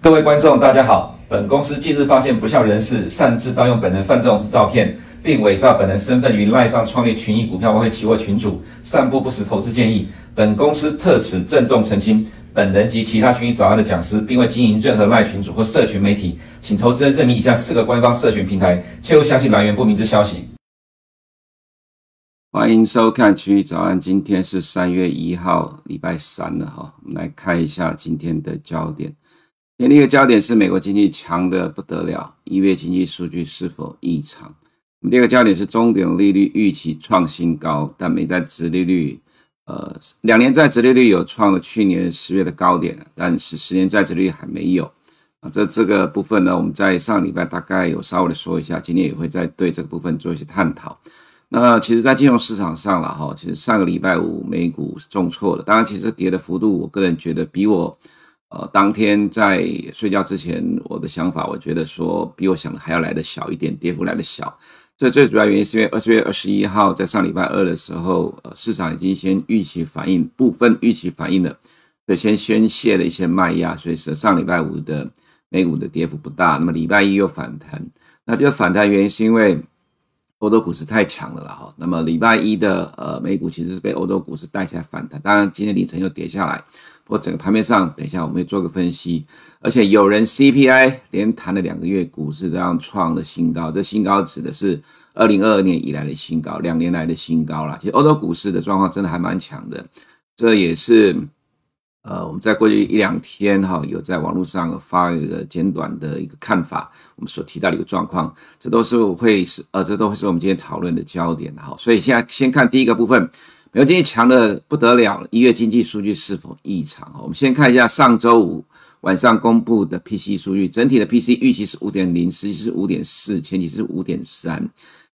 各位观众，大家好。本公司近日发现不肖人士擅自盗用本人范仲式照片，并伪造本人身份于赖上创立群益股票外汇期货群组，散布不实投资建议。本公司特此郑重澄清，本人及其他群益早安的讲师，并未经营任何卖群组或社群媒体，请投资人认明以下四个官方社群平台，切勿相信来源不明之消息。欢迎收看群益早安，今天是三月一号，礼拜三了哈。我们来看一下今天的焦点。今天的一个焦点是美国经济强得不得了，一月经济数据是否异常？第二个焦点是中点利率预期创新高，但美债殖利率，呃，两年债殖利率有创了去年十月的高点，但是十年债殖利率还没有。啊，这这个部分呢，我们在上礼拜大概有稍微的说一下，今天也会再对这个部分做一些探讨。那其实，在金融市场上了哈，其实上个礼拜五美股是重挫的，当然，其实跌的幅度，我个人觉得比我。呃，当天在睡觉之前，我的想法，我觉得说比我想的还要来得小一点，跌幅来得小。这最主要原因是因为二十月二十一号在上礼拜二的时候，呃，市场已经先预期反应，部分预期反应了，所以先宣泄了一些卖压，所以是上礼拜五的美股的跌幅不大。那么礼拜一又反弹，那这个反弹原因是因为欧洲股市太强了啦哈。那么礼拜一的呃美股其实是被欧洲股市带起来反弹，当然今天凌晨又跌下来。或整个盘面上，等一下我们会做个分析。而且有人 CPI 连弹了两个月，股市这样创了新高，这新高指的是二零二二年以来的新高，两年来的新高了。其实欧洲股市的状况真的还蛮强的，这也是呃我们在过去一两天哈有在网络上发一个简短的一个看法，我们所提到的一个状况，这都是会是呃这都会是我们今天讨论的焦点哈。所以现在先看第一个部分。美国经济强的不得了，一月经济数据是否异常？我们先看一下上周五晚上公布的 PC 数据，整体的 PC 预期是五点零，实际是五点四，前期是五点三。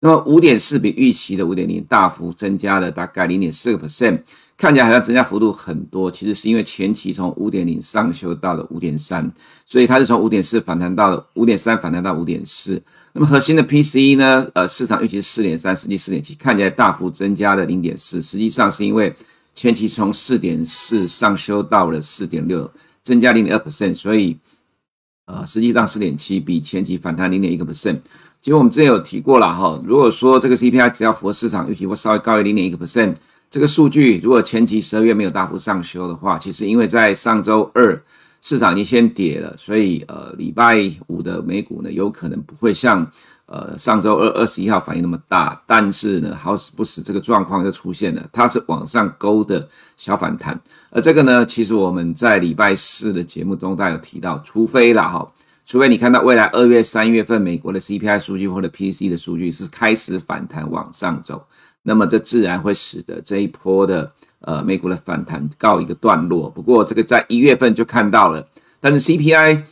那么五点四比预期的五点零大幅增加了大概零点四个 percent，看起来好像增加幅度很多，其实是因为前期从五点零上修到了五点三，所以它是从五点四反弹到了五点三，反弹到五点四。那么核心的 PCE 呢？呃，市场预期四点三，实际四点七，看起来大幅增加了零点四，实际上是因为前期从四点四上修到了四点六，增加零点二 percent，所以呃，实际上四点七比前期反弹零点一个 percent。其实我们之前有提过了哈，如果说这个 CPI 只要符合市场预期或稍微高于零点一个 percent，这个数据如果前期十二月没有大幅上修的话，其实因为在上周二。市场已经先跌了，所以呃，礼拜五的美股呢，有可能不会像呃上周二二十一号反应那么大，但是呢，好死不死这个状况就出现了，它是往上勾的小反弹，而这个呢，其实我们在礼拜四的节目中大家有提到，除非啦哈，除非你看到未来二月、三月份美国的 CPI 数据或者 PC 的数据是开始反弹往上走，那么这自然会使得这一波的。呃，美股的反弹告一个段落。不过，这个在一月份就看到了，但是 CPI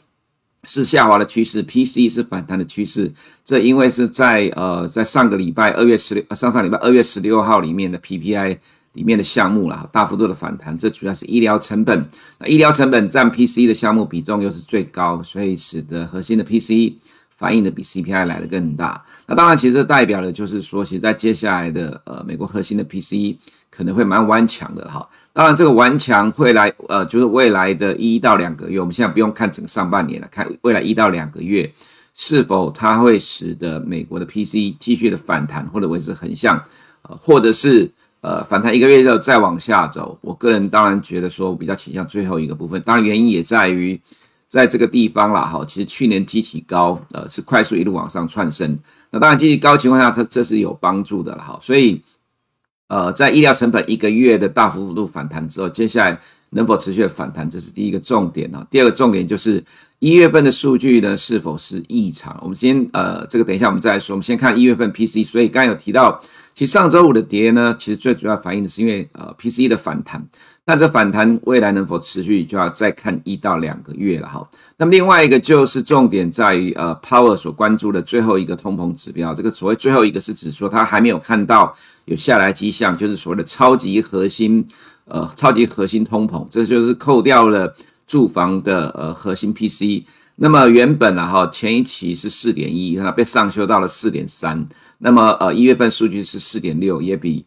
是下滑的趋势，PC 是反弹的趋势。这因为是在呃，在上个礼拜二月十六，上上礼拜二月十六号里面的 PPI 里面的项目啦，大幅度的反弹。这主要是医疗成本，那医疗成本占 PC 的项目比重又是最高，所以使得核心的 PCE 反应的比 CPI 来的更大。那当然，其实代表的就是说，其实在接下来的呃，美国核心的 PCE。可能会蛮顽强的哈，当然这个顽强会来，呃，就是未来的一到两个月，我们现在不用看整个上半年了，看未来一到两个月是否它会使得美国的 PCE 继续的反弹或者维持横向，呃，或者是呃反弹一个月之后再往下走。我个人当然觉得说比较倾向最后一个部分，当然原因也在于在这个地方啦哈，其实去年基期高，呃，是快速一路往上窜升，那当然基期高的情况下，它这是有帮助的了哈，所以。呃，在医疗成本一个月的大幅度反弹之后，接下来能否持续的反弹，这是第一个重点啊。第二个重点就是一月份的数据呢是否是异常？我们先呃，这个等一下我们再来说。我们先看一月份 PC 所以刚才有提到，其实上周五的跌呢，其实最主要反映的是因为呃 PC 的反弹。那这反弹未来能否持续，就要再看一到两个月了哈。那么另外一个就是重点在于呃，Power 所关注的最后一个通膨指标。这个所谓最后一个是指说他还没有看到有下来迹象，就是所谓的超级核心呃超级核心通膨，这就是扣掉了住房的呃核心 PC。那么原本啊哈前一期是四点一，它被上修到了四点三。那么呃一月份数据是四点六，也比。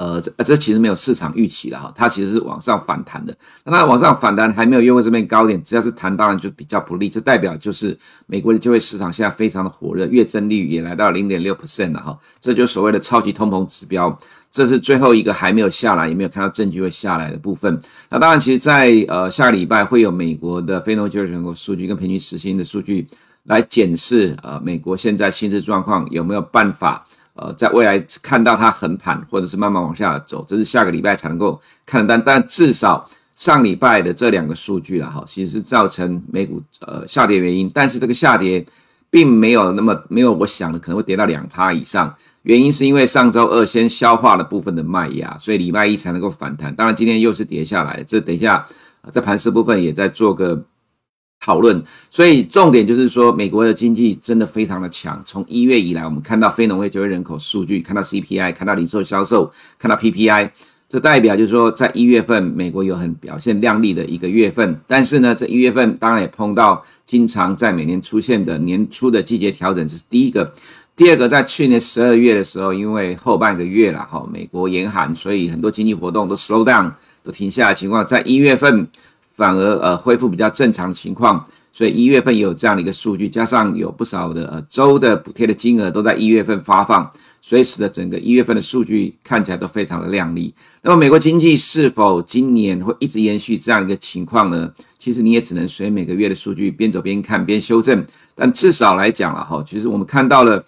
呃，这这其实没有市场预期的哈，它其实是往上反弹的。那它往上反弹还没有越过这边高点，只要是弹，当然就比较不利。这代表就是美国的就业市场现在非常的火热，月增率也来到零点六 percent 了哈。这就所谓的超级通膨指标，这是最后一个还没有下来，也没有看到证据会下来的部分。那当然，其实在，在呃下个礼拜会有美国的非农就业人口数据跟平均时薪的数据来检视呃美国现在薪资状况有没有办法。呃，在未来看到它横盘，或者是慢慢往下走，这是下个礼拜才能够看。但但至少上礼拜的这两个数据了哈，其实是造成美股呃下跌原因。但是这个下跌并没有那么没有我想的可能会跌到两趴以上。原因是因为上周二先消化了部分的卖压，所以礼拜一才能够反弹。当然今天又是跌下来，这等一下在盘势部分也在做个。讨论，所以重点就是说，美国的经济真的非常的强。从一月以来，我们看到非农业就业人口数据，看到 CPI，看到零售销售，看到 PPI，这代表就是说，在一月份，美国有很表现亮丽的一个月份。但是呢，这一月份当然也碰到经常在每年出现的年初的季节调整，这是第一个。第二个，在去年十二月的时候，因为后半个月了哈，美国严寒，所以很多经济活动都 slow down，都停下的情况，在一月份。反而呃恢复比较正常的情况，所以一月份也有这样的一个数据，加上有不少的呃州的补贴的金额都在一月份发放，所以使得整个一月份的数据看起来都非常的亮丽。那么美国经济是否今年会一直延续这样一个情况呢？其实你也只能随每个月的数据边走边看边修正，但至少来讲了哈，其实我们看到了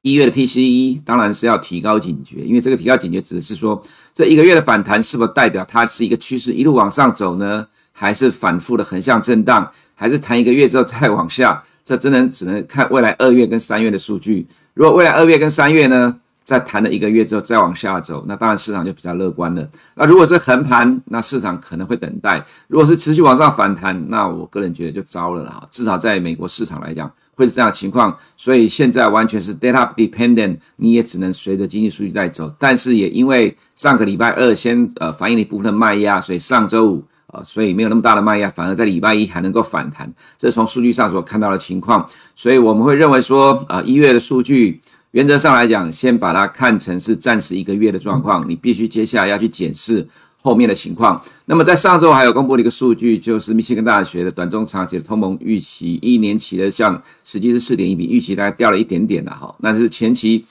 一月的 PCE，当然是要提高警觉，因为这个提高警觉指的是说这一个月的反弹是否代表它是一个趋势一路往上走呢？还是反复的横向震荡，还是弹一个月之后再往下？这真的只能看未来二月跟三月的数据。如果未来二月跟三月呢，再弹了一个月之后再往下走，那当然市场就比较乐观了。那如果是横盘，那市场可能会等待；如果是持续往上反弹，那我个人觉得就糟了啦。至少在美国市场来讲，会是这样的情况。所以现在完全是 data dependent，你也只能随着经济数据在走。但是也因为上个礼拜二先呃反映了一部分卖压，所以上周五。啊，所以没有那么大的卖压，反而在礼拜一还能够反弹，这是从数据上所看到的情况。所以我们会认为说，啊，一月的数据原则上来讲，先把它看成是暂时一个月的状况，你必须接下来要去检视后面的情况。那么在上周还有公布了一个数据，就是密西根大学的短中长期的通膨预期，一年期的像实际是四点一，比预期大概掉了一点点的哈，但是前期。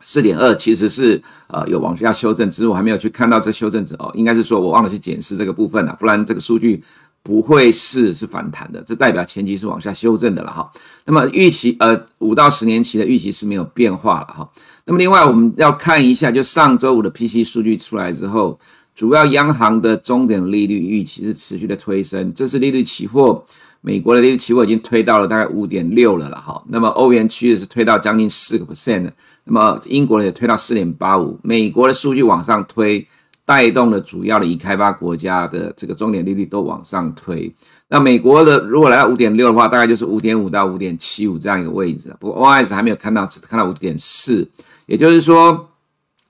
四点二其实是呃有往下修正，只是我还没有去看到这修正值哦，应该是说我忘了去检视这个部分了，不然这个数据不会是是反弹的，这代表前期是往下修正的了哈。那么预期呃五到十年期的预期是没有变化了哈。那么另外我们要看一下，就上周五的 P C 数据出来之后，主要央行的终点利率预期是持续的推升，这是利率期货。美国的利率期货已经推到了大概五点六了了哈，那么欧元区的是推到将近四个 percent，那么英国也推到四点八五，美国的数据往上推，带动了主要的已开发国家的这个终点利率都往上推。那美国的如果来到五点六的话，大概就是五点五到五点七五这样一个位置，不过 OIS 还没有看到，只看到五点四，也就是说。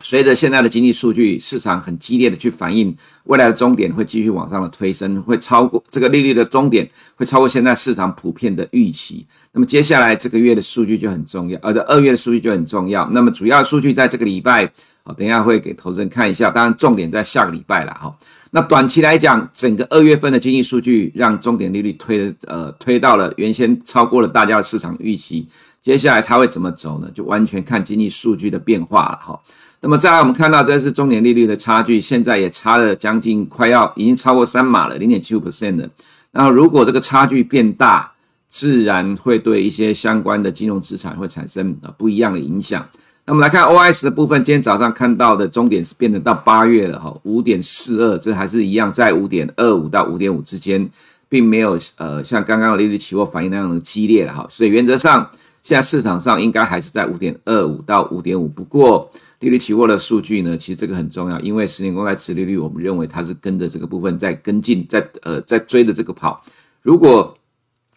随着现在的经济数据，市场很激烈的去反映未来的终点会继续往上的推升，会超过这个利率的终点会超过现在市场普遍的预期。那么接下来这个月的数据就很重要，而这二月的数据就很重要。那么主要数据在这个礼拜，哦，等一下会给投资人看一下。当然重点在下个礼拜了哈。那短期来讲，整个二月份的经济数据让终点利率推呃推到了原先超过了大家的市场预期。接下来它会怎么走呢？就完全看经济数据的变化了哈。那么再来，我们看到这是中点利率的差距，现在也差了将近快要已经超过三码了，零点七五 percent 了。然后如果这个差距变大，自然会对一些相关的金融资产会产生呃不一样的影响。那么来看 OIS 的部分，今天早上看到的终点是变成到八月了哈，五点四二，这还是一样在五点二五到五点五之间，并没有呃像刚刚的利率期货反应那样的激烈了哈。所以原则上现在市场上应该还是在五点二五到五点五，不过。利率期货的数据呢，其实这个很重要，因为十年公债殖利率，我们认为它是跟着这个部分在跟进，在呃在追着这个跑。如果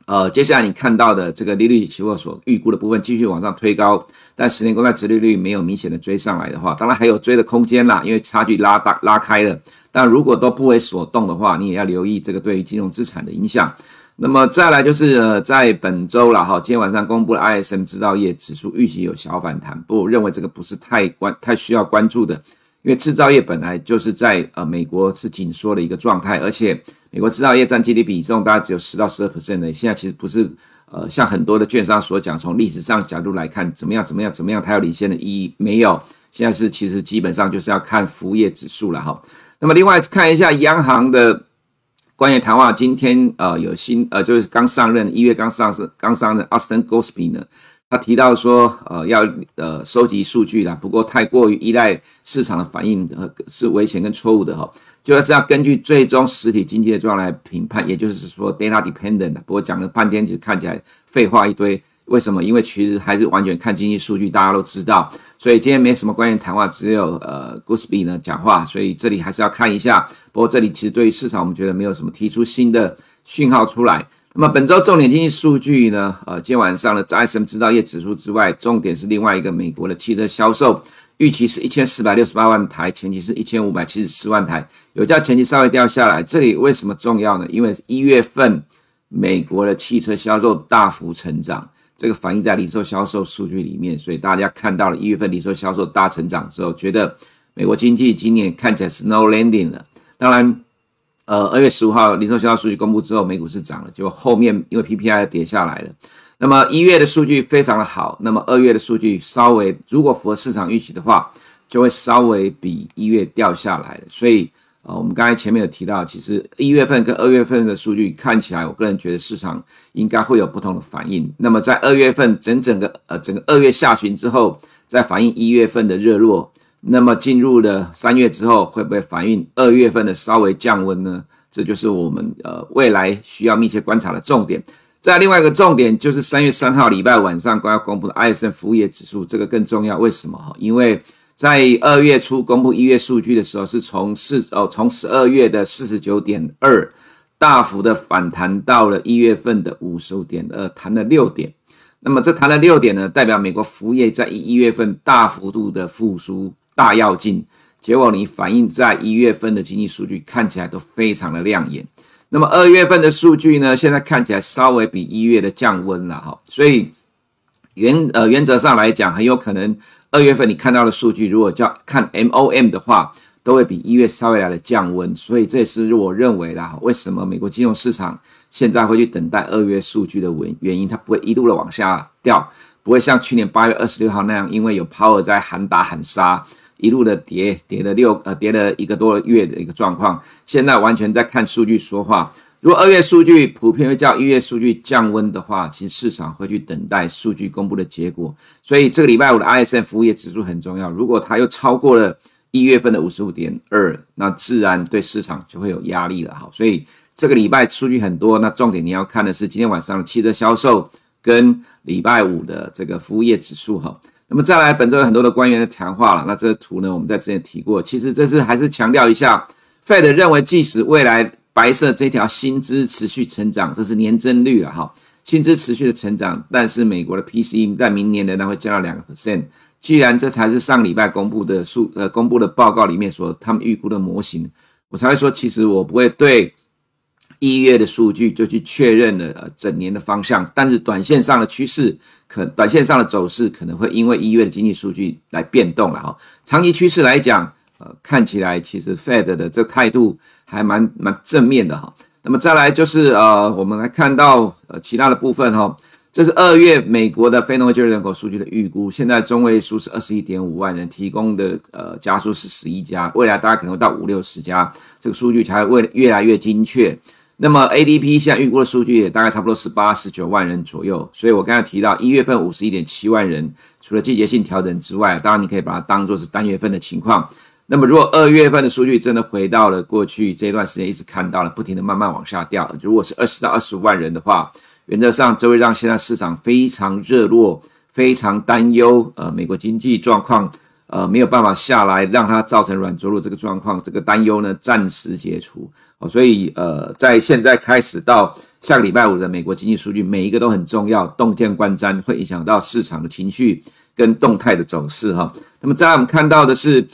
呃接下来你看到的这个利率期货所预估的部分继续往上推高，但十年公债殖利率没有明显的追上来的话，当然还有追的空间啦，因为差距拉大拉开了。但如果都不为所动的话，你也要留意这个对于金融资产的影响。那么再来就是呃，在本周了哈，今天晚上公布了 ISM 制造业指数预期有小反弹，不过我认为这个不是太关太需要关注的，因为制造业本来就是在呃美国是紧缩的一个状态，而且美国制造业占 GDP 比重大概只有十到十二 percent 的，现在其实不是呃像很多的券商所讲，从历史上角度来看怎么样怎么样怎么样，它有领先的意义没有？现在是其实基本上就是要看服务业指数了哈。那么另外看一下央行的。关于谈话，今天呃有新呃就是刚上任一月刚上任刚上任，Austin Goolsbee 呢，他提到说呃要呃收集数据啦，不过太过于依赖市场的反应呃是危险跟错误的哈，就是要根据最终实体经济的状况来评判，也就是说 data dependent。不过讲了半天，其实看起来废话一堆。为什么？因为其实还是完全看经济数据，大家都知道。所以今天没什么关键谈话，只有呃 Goolsbee 呢讲话。所以这里还是要看一下。不过这里其实对于市场，我们觉得没有什么提出新的讯号出来。那么本周重点经济数据呢？呃，今天晚上的 ISM 制造业指数之外，重点是另外一个美国的汽车销售，预期是一千四百六十八万台，前期是一千五百七十四万台，有较前期稍微掉下来。这里为什么重要呢？因为一月份美国的汽车销售大幅成长。这个反映在零售销售数据里面，所以大家看到了一月份零售销售大成长之后，觉得美国经济今年看起来是 no landing 了。当然，呃，二月十五号零售销售数据公布之后，美股是涨了，结果后面因为 PPI 跌下来了。那么一月的数据非常的好，那么二月的数据稍微如果符合市场预期的话，就会稍微比一月掉下来。所以。啊，我们刚才前面有提到，其实一月份跟二月份的数据看起来，我个人觉得市场应该会有不同的反应。那么在二月份整整个呃整个二月下旬之后，再反映一月份的热络，那么进入了三月之后，会不会反映二月份的稍微降温呢？这就是我们呃未来需要密切观察的重点。再另外一个重点就是三月三号礼拜晚上刚要公布的 ISM 服务业指数，这个更重要。为什么？因为在二月初公布一月数据的时候，是从四哦从十二月的四十九点二大幅的反弹到了一月份的五十五点二，弹了六点。那么这弹了六点呢，代表美国服务业在一月份大幅度的复苏大跃进。结果你反映在一月份的经济数据看起来都非常的亮眼。那么二月份的数据呢，现在看起来稍微比一月的降温了哈，所以原呃原则上来讲，很有可能。二月份你看到的数据，如果叫看 MOM 的话，都会比一月稍微来的降温，所以这也是我认为啦，为什么美国金融市场现在会去等待二月数据的原原因，它不会一路的往下掉，不会像去年八月二十六号那样，因为有 Power 在喊打喊杀，一路的跌跌了六呃跌了一个多月的一个状况，现在完全在看数据说话。如果二月数据普遍会叫一月数据降温的话，其实市场会去等待数据公布的结果。所以这个礼拜五的 ISM 服务业指数很重要。如果它又超过了一月份的五十五点二，那自然对市场就会有压力了。好，所以这个礼拜数据很多，那重点你要看的是今天晚上的汽车销售跟礼拜五的这个服务业指数。哈，那么再来本周有很多的官员的谈话了。那这个图呢，我们在之前提过。其实这是还是强调一下，Fed 认为即使未来。白色这条薪资持续成长，这是年增率了哈，薪资持续的成长，但是美国的 PCE 在明年仍然会降到两个 percent。既然这才是上礼拜公布的数呃公布的报告里面所他们预估的模型，我才会说，其实我不会对一月的数据就去确认了呃整年的方向，但是短线上的趋势可短线上的走势可能会因为一月的经济数据来变动了哈，长期趋势来讲。呃，看起来其实 Fed 的这态度还蛮蛮正面的哈。那么再来就是呃，我们来看到呃其他的部分哈。这是二月美国的非农业就业人口数据的预估，现在中位数是二十一点五万人，提供的呃家数是十一家，未来大概可能到五六十家，这个数据才会越来越精确。那么 ADP 现在预估的数据也大概差不多十八十九万人左右，所以我刚才提到一月份五十一点七万人，除了季节性调整之外，当然你可以把它当做是单月份的情况。那么，如果二月份的数据真的回到了过去这段时间一直看到了不停的慢慢往下掉，如果是二十到二十五万人的话，原则上这会让现在市场非常热络、非常担忧。呃，美国经济状况呃没有办法下来，让它造成软着陆这个状况，这个担忧呢暂时解除。哦，所以呃，在现在开始到下个礼拜五的美国经济数据，每一个都很重要，洞见观瞻，会影响到市场的情绪跟动态的走势哈。那么，在我们看到的是。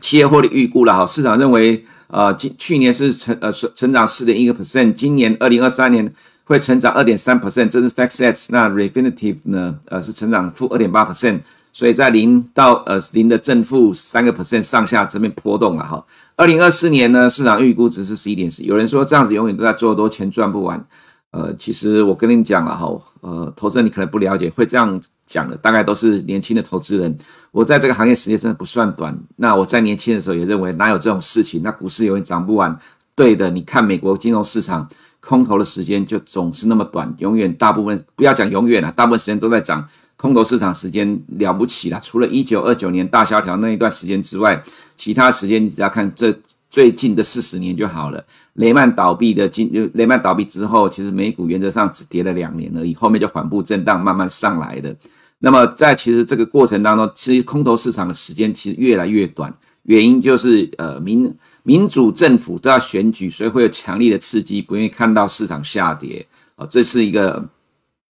企业获利预估了哈，市场认为，呃，今去年是成呃成长四点一个 percent，今年二零二三年会成长二点三 percent，这是 FactSet。那 Refinitive 呢，呃，是成长负二点八 percent。所以在零到呃零的正负三个 percent 上下这边波动了哈。二零二四年呢，市场预估值是十一点四。有人说这样子永远都在做多，钱赚不完。呃，其实我跟你讲了哈，呃，投资人你可能不了解，会这样讲的大概都是年轻的投资人。我在这个行业时间真的不算短。那我在年轻的时候也认为哪有这种事情？那股市永远涨不完。对的，你看美国金融市场空头的时间就总是那么短，永远大部分不要讲永远了，大部分时间都在涨。空头市场时间了不起了，除了一九二九年大萧条那一段时间之外，其他时间你只要看这最近的四十年就好了。雷曼倒闭的今，雷曼倒闭之后，其实美股原则上只跌了两年而已，后面就缓步震荡，慢慢上来的。那么在其实这个过程当中，其实空头市场的时间其实越来越短，原因就是呃民民主政府都要选举，所以会有强力的刺激，不愿意看到市场下跌啊，这是一个。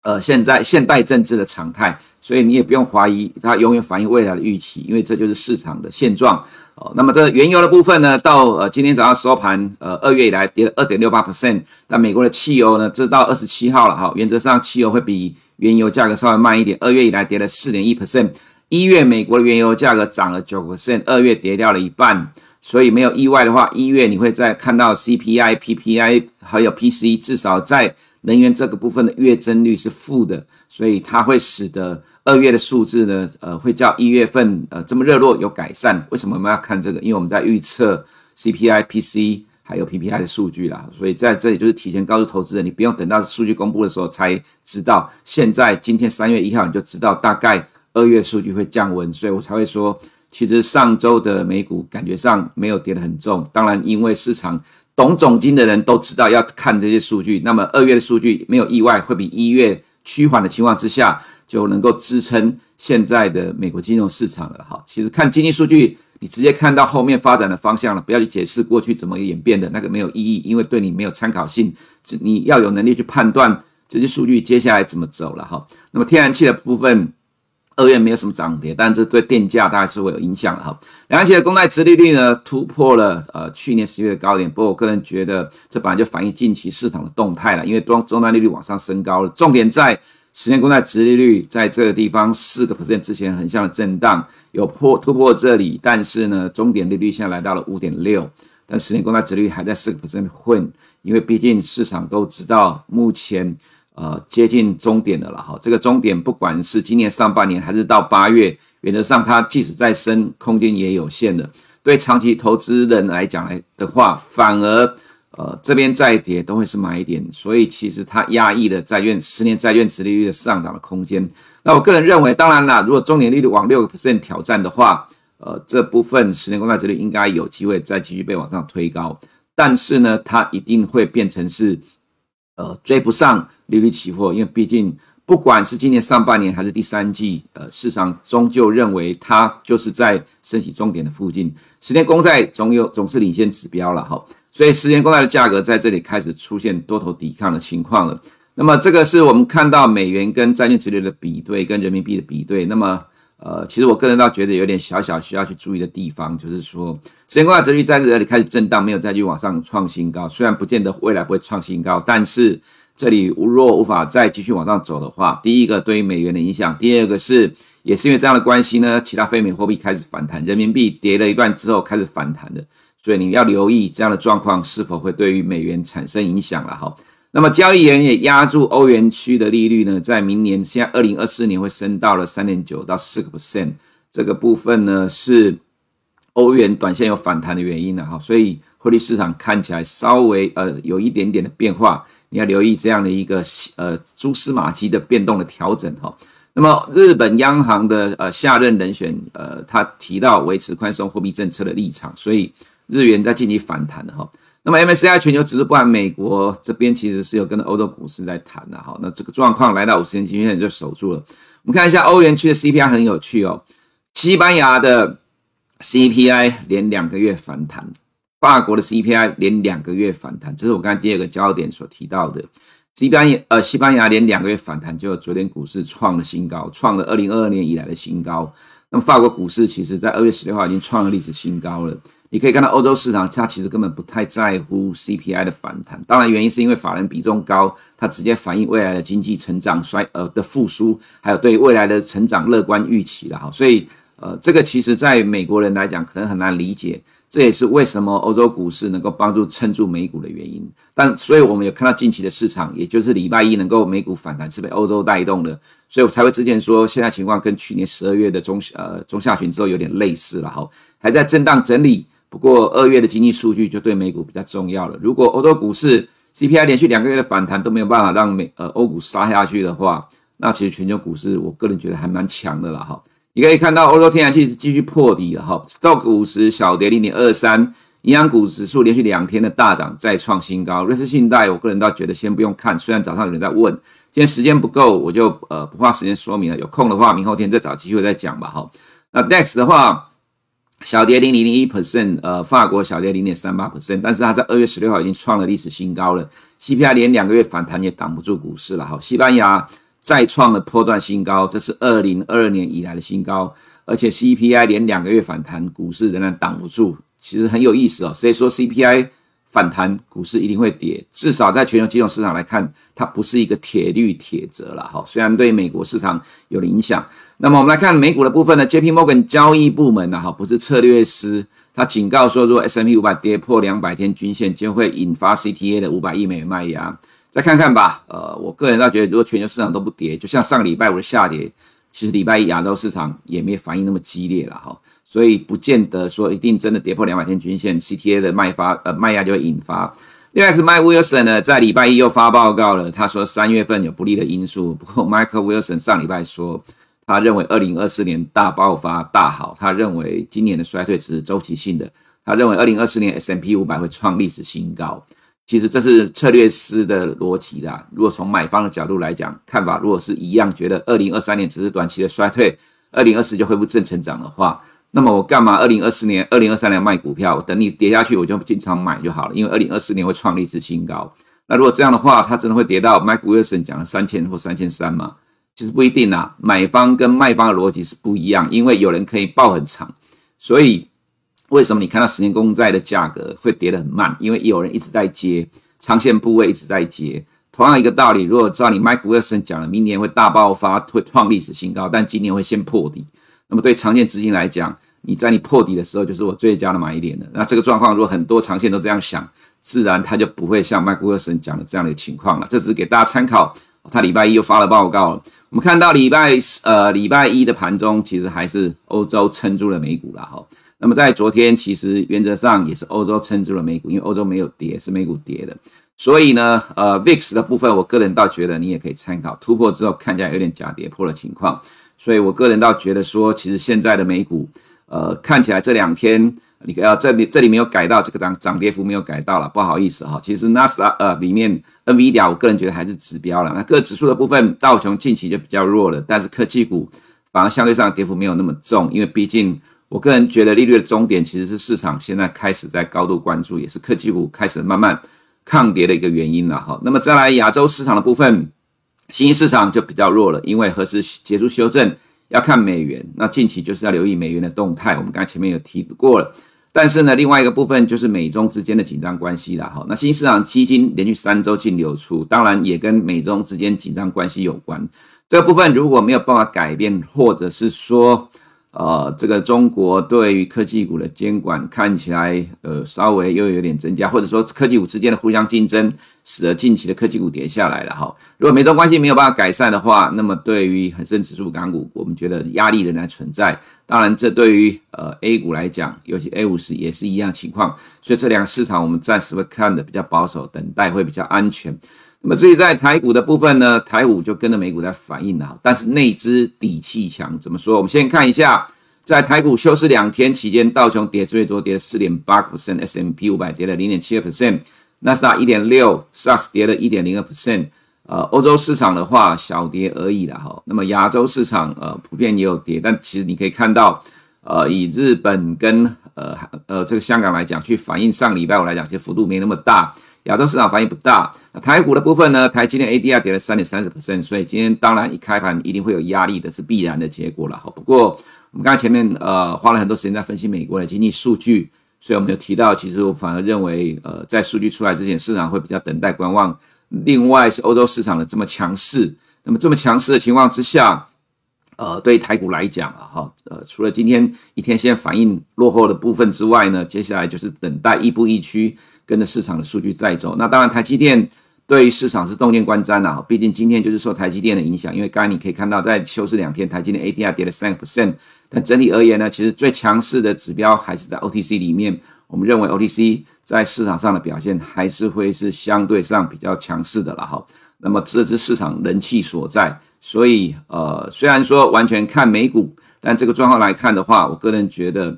呃，现在现代政治的常态，所以你也不用怀疑它永远反映未来的预期，因为这就是市场的现状。哦，那么这原油的部分呢，到呃今天早上收盘，呃二月以来跌了二点六八 percent。但美国的汽油呢，这到二十七号了哈，原则上汽油会比原油价格稍微慢一点。二月以来跌了四点一 percent，一月美国的原油价格涨了九 percent，二月跌掉了一半。所以没有意外的话，一月你会再看到 CPI、PPI 还有 PCE，至少在。能源这个部分的月增率是负的，所以它会使得二月的数字呢，呃，会较一月份呃这么热络有改善。为什么我们要看这个？因为我们在预测 CPI、PCE 还有 PPI 的数据啦，所以在这里就是提前告诉投资人，你不用等到数据公布的时候才知道。现在今天三月一号你就知道大概二月数据会降温，所以我才会说，其实上周的美股感觉上没有跌得很重。当然，因为市场。懂总经的人都知道要看这些数据，那么二月的数据没有意外会比一月趋缓的情况之下就能够支撑现在的美国金融市场了。哈，其实看经济数据，你直接看到后面发展的方向了，不要去解释过去怎么演变的，那个没有意义，因为对你没有参考性。你要有能力去判断这些数据接下来怎么走了。哈，那么天然气的部分。二月没有什么涨跌，但这对电价大概是会有影响的哈。两期的公债殖利率呢，突破了呃去年十月的高点，不过我个人觉得这本来就反映近期市场的动态了，因为中中端利率往上升高了。重点在十年公债殖利率在这个地方四个 percent 之前横向的震荡，有破突破这里，但是呢，终点利率现在来到了五点六，但十年公债殖利率还在四个 percent 混，因为毕竟市场都知道目前。呃，接近终点的了哈。这个终点不管是今年上半年还是到八月，原则上它即使再升，空间也有限的。对长期投资人来讲来的话，反而呃这边再跌都会是买点，所以其实它压抑了债券十年债券殖利率的上涨的空间。那我个人认为，当然啦，如果中年利率往六个 percent 挑战的话，呃这部分十年公债殖利率应该有机会再继续被往上推高，但是呢，它一定会变成是。呃，追不上利率期货，因为毕竟不管是今年上半年还是第三季，呃，市场终究认为它就是在升息终点的附近。十年公债总有总是领先指标了哈，所以十年公债的价格在这里开始出现多头抵抗的情况了。那么这个是我们看到美元跟债券殖利率的比对，跟人民币的比对。那么呃，其实我个人倒觉得有点小小需要去注意的地方，就是说，十年公债殖利率在这里开始震荡，没有再去往上创新高。虽然不见得未来不会创新高，但是这里若无法再继续往上走的话，第一个对于美元的影响，第二个是也是因为这样的关系呢，其他非美货币开始反弹，人民币跌了一段之后开始反弹的，所以你要留意这样的状况是否会对于美元产生影响了哈。那么交易员也压住欧元区的利率呢，在明年现在二零二四年会升到了三点九到四个 percent，这个部分呢是欧元短线有反弹的原因了哈，所以汇率市场看起来稍微呃有一点点的变化，你要留意这样的一个呃蛛丝马迹的变动的调整哈。那么日本央行的呃下任人选呃他提到维持宽松货币政策的立场，所以日元在进行反弹的哈。那么 MSCI 全球指数，不管美国这边其实是有跟欧洲股市在谈的哈。那这个状况来到五十天均线就守住了。我们看一下欧元区的 CPI 很有趣哦，西班牙的 CPI 连两个月反弹，法国的 CPI 连两个月反弹，这是我刚才第二个焦点所提到的。西班牙呃，西班牙连两个月反弹，就昨天股市创了新高，创了二零二二年以来的新高。那么法国股市其实在二月十六号已经创了历史新高了。你可以看到欧洲市场，它其实根本不太在乎 CPI 的反弹。当然，原因是因为法人比重高，它直接反映未来的经济成长衰呃的复苏，还有对未来的成长乐观预期了哈。所以呃，这个其实在美国人来讲可能很难理解，这也是为什么欧洲股市能够帮助撑住美股的原因。但所以我们有看到近期的市场，也就是礼拜一能够美股反弹是被欧洲带动的，所以我才会之前说现在情况跟去年十二月的中呃中下旬之后有点类似了哈，还在震荡整理。不过二月的经济数据就对美股比较重要了。如果欧洲股市 CPI 连续两个月的反弹都没有办法让美呃欧股杀下去的话，那其实全球股市我个人觉得还蛮强的了哈。你可以看到欧洲天然气是继续破底了哈 Stock 五十小跌零点二三，银行股指数连续两天的大涨再创新高。瑞士信贷我个人倒觉得先不用看，虽然早上有人在问，今天时间不够，我就呃不花时间说明了。有空的话，明后天再找机会再讲吧哈。那 Next 的话。小跌零零零一 percent，呃，法国小跌零点三八 percent，但是它在二月十六号已经创了历史新高了。CPI 连两个月反弹也挡不住股市了。好，西班牙再创了破段新高，这是二零二二年以来的新高，而且 CPI 连两个月反弹，股市仍然挡不住。其实很有意思哦，所以说 CPI。反弹，股市一定会跌。至少在全球金融市场来看，它不是一个铁律铁则了哈。虽然对美国市场有影响，那么我们来看美股的部分呢？JP Morgan 交易部门呢，哈，不是策略师，他警告说，如果 S&P 五百跌破两百天均线，就会引发 CTA 的五百亿美元卖压。再看看吧，呃，我个人倒觉得，如果全球市场都不跌，就像上个礼拜五的下跌，其实礼拜一亚洲市场也没反应那么激烈了哈。所以不见得说一定真的跌破两百天均线，CTA 的卖发呃卖压就会引发。另外是 Mike Wilson 呢，在礼拜一又发报告了，他说三月份有不利的因素。不过 Michael Wilson 上礼拜说，他认为二零二四年大爆发大好，他认为今年的衰退只是周期性的，他认为二零二四年 S M P 五百会创历史新高。其实这是策略师的逻辑啦。如果从买方的角度来讲，看法如果是一样，觉得二零二三年只是短期的衰退，二零二四就恢复正成长的话。那么我干嘛？二零二四年、二零二三年卖股票，等你跌下去，我就经常买就好了。因为二零二四年会创历史新高。那如果这样的话，它真的会跌到 Mike Wilson 讲的三千或三千三吗？其实不一定啊。买方跟卖方的逻辑是不一样，因为有人可以抱很长，所以为什么你看到十年公债的价格会跌得很慢？因为有人一直在接长线部位，一直在接。同样一个道理，如果照你 Mike Wilson 讲的，明年会大爆发，会创历史新高，但今年会先破底。那么对长线资金来讲，你在你破底的时候，就是我最佳的买点了。那这个状况，如果很多长线都这样想，自然他就不会像麦克沃森讲的这样的情况了。这只是给大家参考。他礼拜一又发了报告，我们看到礼拜呃礼拜一的盘中，其实还是欧洲撑住了美股了哈。那么在昨天，其实原则上也是欧洲撑住了美股，因为欧洲没有跌，是美股跌的。所以呢，呃，VIX 的部分，我个人倒觉得你也可以参考，突破之后看起来有点假跌破的情况。所以我个人倒觉得说，其实现在的美股，呃，看起来这两天你要这里这里没有改到这个涨涨跌幅没有改到了，不好意思哈。其实纳斯达呃里面 NVIDIA 我个人觉得还是指标了。那各指数的部分，道琼近期就比较弱了，但是科技股反而相对上跌幅没有那么重，因为毕竟我个人觉得利率的终点其实是市场现在开始在高度关注，也是科技股开始慢慢抗跌的一个原因了哈。那么再来亚洲市场的部分。新兴市场就比较弱了，因为何时结束修正要看美元。那近期就是要留意美元的动态，我们刚才前面有提过了。但是呢，另外一个部分就是美中之间的紧张关系了哈。那新市场基金连续三周净流出，当然也跟美中之间紧张关系有关。这个部分如果没有办法改变，或者是说，呃，这个中国对于科技股的监管看起来，呃，稍微又有点增加，或者说科技股之间的互相竞争，使得近期的科技股跌下来了哈。如果美中关系没有办法改善的话，那么对于恒生指数港股，我们觉得压力仍然存在。当然，这对于呃 A 股来讲，尤其 A 五十也是一样情况。所以这两个市场我们暂时会看的比较保守，等待会比较安全。那么至于在台股的部分呢，台股就跟着美股在反应了，但是内资底气强，怎么说？我们先看一下，在台股休市两天期间，道琼跌最多，跌了四点八个 percent，S&P 五百跌了零点七个 percent，纳斯达一点六，SARS 跌了一点零二 percent。呃，欧洲市场的话小跌而已了哈。那么亚洲市场呃普遍也有跌，但其实你可以看到，呃，以日本跟呃呃这个香港来讲，去反映上礼拜五来讲，其实幅度没那么大。亚洲市场反应不大，那台股的部分呢？台积电 ADR 跌了三点三十 percent，所以今天当然一开盘一定会有压力的，是必然的结果了。哈，不过我们刚才前面呃花了很多时间在分析美国的经济数据，所以我们有提到，其实我反而认为，呃，在数据出来之前，市场会比较等待观望。另外是欧洲市场的这么强势，那么这么强势的情况之下，呃，对台股来讲啊，哈，呃，除了今天一天先反应落后的部分之外呢，接下来就是等待亦步亦趋，跟着市场的数据再走。那当然，台积电。对于市场是动见观瞻呐，毕竟今天就是受台积电的影响，因为刚才你可以看到，在休市两天，台积电 ADR 跌了三个 percent，但整体而言呢，其实最强势的指标还是在 OTC 里面。我们认为 OTC 在市场上的表现还是会是相对上比较强势的了哈。那么这是市场人气所在，所以呃，虽然说完全看美股，但这个状况来看的话，我个人觉得。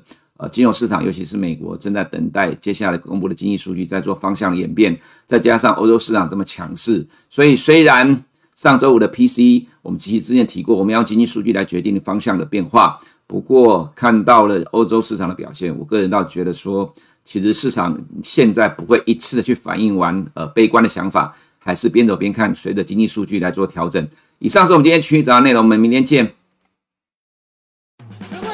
金融市场，尤其是美国，正在等待接下来公布的经济数据，在做方向演变。再加上欧洲市场这么强势，所以虽然上周五的 PC，我们其实之前提过，我们要经济数据来决定方向的变化。不过看到了欧洲市场的表现，我个人倒觉得说，其实市场现在不会一次的去反映完呃悲观的想法，还是边走边看，随着经济数据来做调整。以上是我们今天群益早上内容，我们明天见。